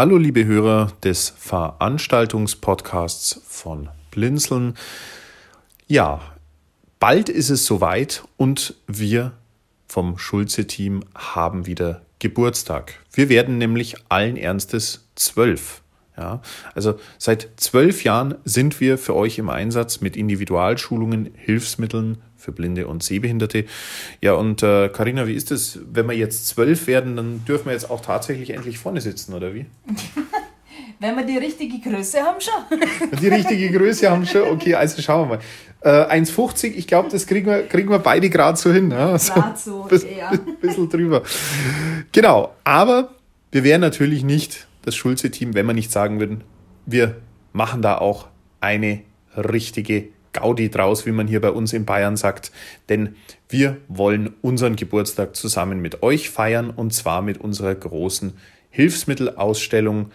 Hallo, liebe Hörer des Veranstaltungspodcasts von Blinzeln. Ja, bald ist es soweit und wir vom Schulze-Team haben wieder Geburtstag. Wir werden nämlich allen Ernstes zwölf. Ja, also seit zwölf Jahren sind wir für euch im Einsatz mit Individualschulungen, Hilfsmitteln für Blinde und Sehbehinderte. Ja, und Karina, äh, wie ist es, wenn wir jetzt zwölf werden, dann dürfen wir jetzt auch tatsächlich endlich vorne sitzen, oder wie? wenn wir die richtige Größe haben schon. die richtige Größe haben schon, okay, also schauen wir mal. Äh, 1,50, ich glaube, das kriegen wir, kriegen wir beide gerade so hin. Ja? So, gerade so, ja. bisschen drüber. Genau, aber wir wären natürlich nicht das Schulze-Team, wenn wir nicht sagen würden, wir machen da auch eine richtige Gaudi draus, wie man hier bei uns in Bayern sagt. Denn wir wollen unseren Geburtstag zusammen mit euch feiern und zwar mit unserer großen Hilfsmittelausstellung,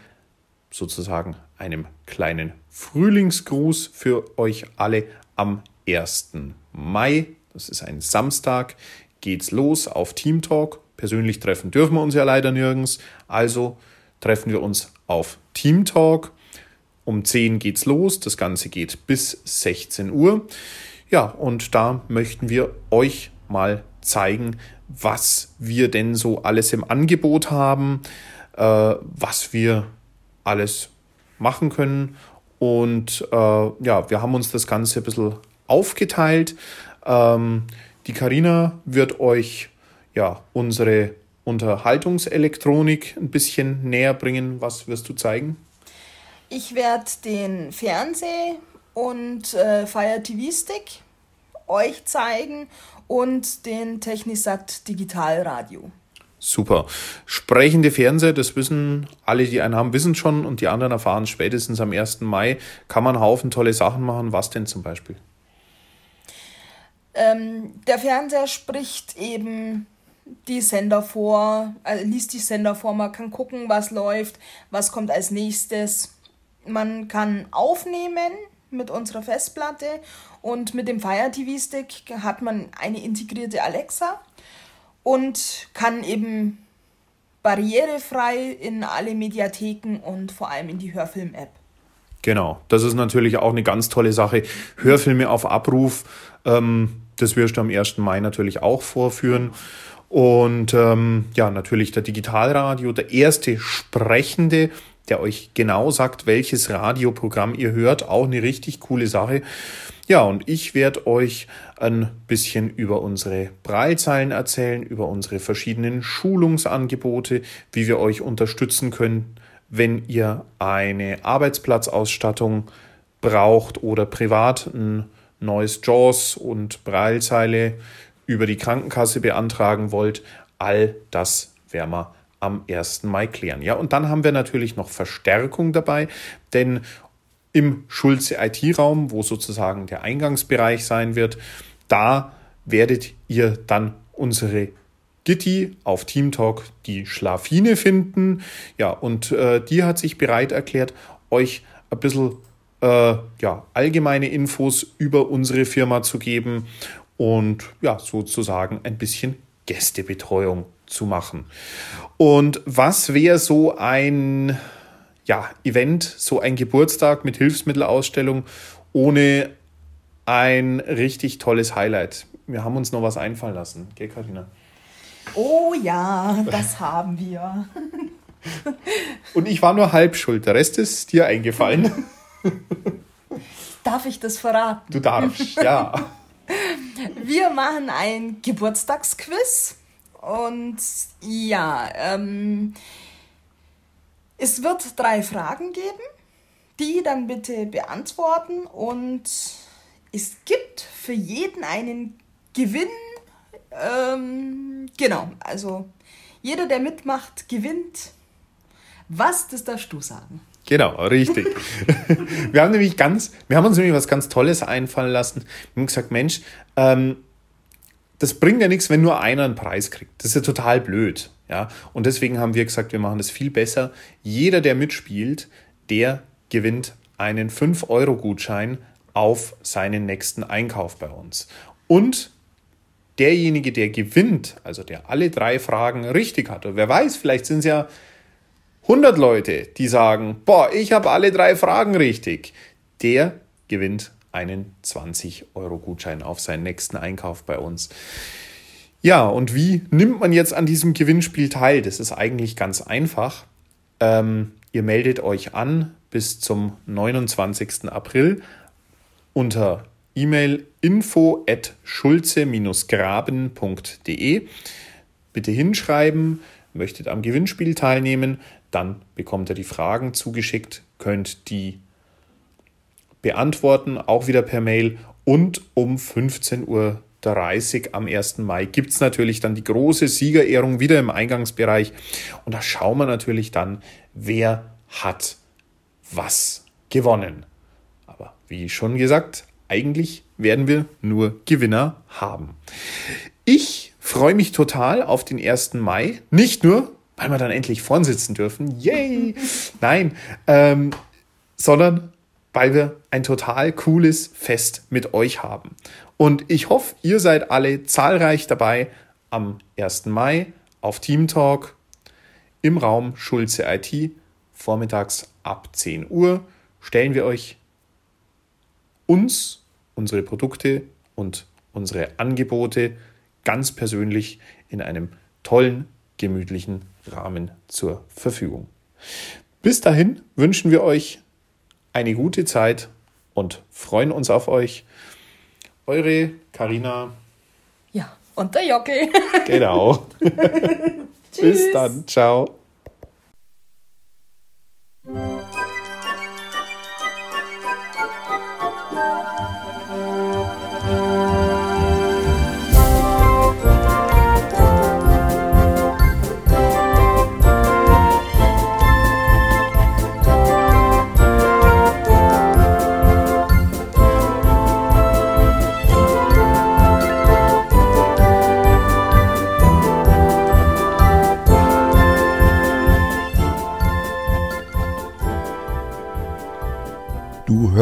sozusagen einem kleinen Frühlingsgruß für euch alle am 1. Mai. Das ist ein Samstag. Geht's los auf Team Talk. Persönlich treffen dürfen wir uns ja leider nirgends. Also treffen wir uns auf Team Talk um 10 geht's los. Das Ganze geht bis 16 Uhr. Ja, und da möchten wir euch mal zeigen, was wir denn so alles im Angebot haben, äh, was wir alles machen können. Und äh, ja, wir haben uns das Ganze ein bisschen aufgeteilt. Ähm, die Karina wird euch ja unsere Unterhaltungselektronik ein bisschen näher bringen. Was wirst du zeigen? Ich werde den Fernseh- und äh, Fire TV Stick euch zeigen und den Technisat Digitalradio. Super. Sprechende Fernseher, das wissen alle, die einen haben, wissen schon und die anderen erfahren spätestens am 1. Mai. Kann man einen Haufen tolle Sachen machen. Was denn zum Beispiel? Ähm, der Fernseher spricht eben die Sender vor, also liest die Sender vor, man kann gucken, was läuft, was kommt als nächstes man kann aufnehmen mit unserer Festplatte und mit dem Fire TV Stick hat man eine integrierte Alexa und kann eben barrierefrei in alle Mediatheken und vor allem in die Hörfilm-App. Genau, das ist natürlich auch eine ganz tolle Sache. Hörfilme auf Abruf, ähm, das wirst du am 1. Mai natürlich auch vorführen. Und ähm, ja, natürlich der Digitalradio, der erste sprechende der euch genau sagt, welches Radioprogramm ihr hört. Auch eine richtig coole Sache. Ja, und ich werde euch ein bisschen über unsere Breilzeilen erzählen, über unsere verschiedenen Schulungsangebote, wie wir euch unterstützen können, wenn ihr eine Arbeitsplatzausstattung braucht oder privat ein neues JAWS und Breilzeile über die Krankenkasse beantragen wollt. All das werden wir am 1. Mai klären. Ja, und dann haben wir natürlich noch Verstärkung dabei, denn im Schulze IT-Raum, wo sozusagen der Eingangsbereich sein wird, da werdet ihr dann unsere Gitti auf Teamtalk die Schlafine finden. Ja, und äh, die hat sich bereit erklärt, euch ein bisschen äh, ja, allgemeine Infos über unsere Firma zu geben und ja, sozusagen ein bisschen Gästebetreuung zu machen. Und was wäre so ein ja, Event, so ein Geburtstag mit Hilfsmittelausstellung ohne ein richtig tolles Highlight? Wir haben uns noch was einfallen lassen, gell, Karina? Oh ja, das haben wir. Und ich war nur halb schuld, der Rest ist dir eingefallen. Darf ich das verraten? Du darfst, ja. Wir machen ein Geburtstagsquiz und ja, ähm, es wird drei Fragen geben, die dann bitte beantworten und es gibt für jeden einen Gewinn. Ähm, genau, also jeder, der mitmacht, gewinnt. Was, das darfst du sagen. Genau, richtig. wir haben nämlich ganz, wir haben uns nämlich was ganz Tolles einfallen lassen. Wir haben gesagt, Mensch, ähm, das bringt ja nichts, wenn nur einer einen Preis kriegt. Das ist ja total blöd. Ja? Und deswegen haben wir gesagt, wir machen das viel besser. Jeder, der mitspielt, der gewinnt einen 5-Euro-Gutschein auf seinen nächsten Einkauf bei uns. Und derjenige, der gewinnt, also der alle drei Fragen richtig hat, wer weiß, vielleicht sind es ja 100 Leute, die sagen, boah, ich habe alle drei Fragen richtig, der gewinnt einen 20-Euro-Gutschein auf seinen nächsten Einkauf bei uns. Ja, und wie nimmt man jetzt an diesem Gewinnspiel teil? Das ist eigentlich ganz einfach. Ähm, ihr meldet euch an bis zum 29. April unter E-Mail info at schulze-graben.de. Bitte hinschreiben, möchtet am Gewinnspiel teilnehmen, dann bekommt ihr die Fragen zugeschickt, könnt die beantworten, auch wieder per Mail. Und um 15.30 Uhr am 1. Mai gibt es natürlich dann die große Siegerehrung wieder im Eingangsbereich. Und da schauen wir natürlich dann, wer hat was gewonnen. Aber wie schon gesagt, eigentlich werden wir nur Gewinner haben. Ich freue mich total auf den 1. Mai. Nicht nur, weil wir dann endlich vorn sitzen dürfen. Yay! Nein, ähm, sondern weil wir ein total cooles Fest mit euch haben. Und ich hoffe, ihr seid alle zahlreich dabei am 1. Mai auf Team Talk im Raum Schulze IT. Vormittags ab 10 Uhr stellen wir euch uns, unsere Produkte und unsere Angebote ganz persönlich in einem tollen, gemütlichen Rahmen zur Verfügung. Bis dahin wünschen wir euch eine gute Zeit und freuen uns auf euch. Eure Karina. Ja, und der Jockel. Genau. Bis dann. Ciao.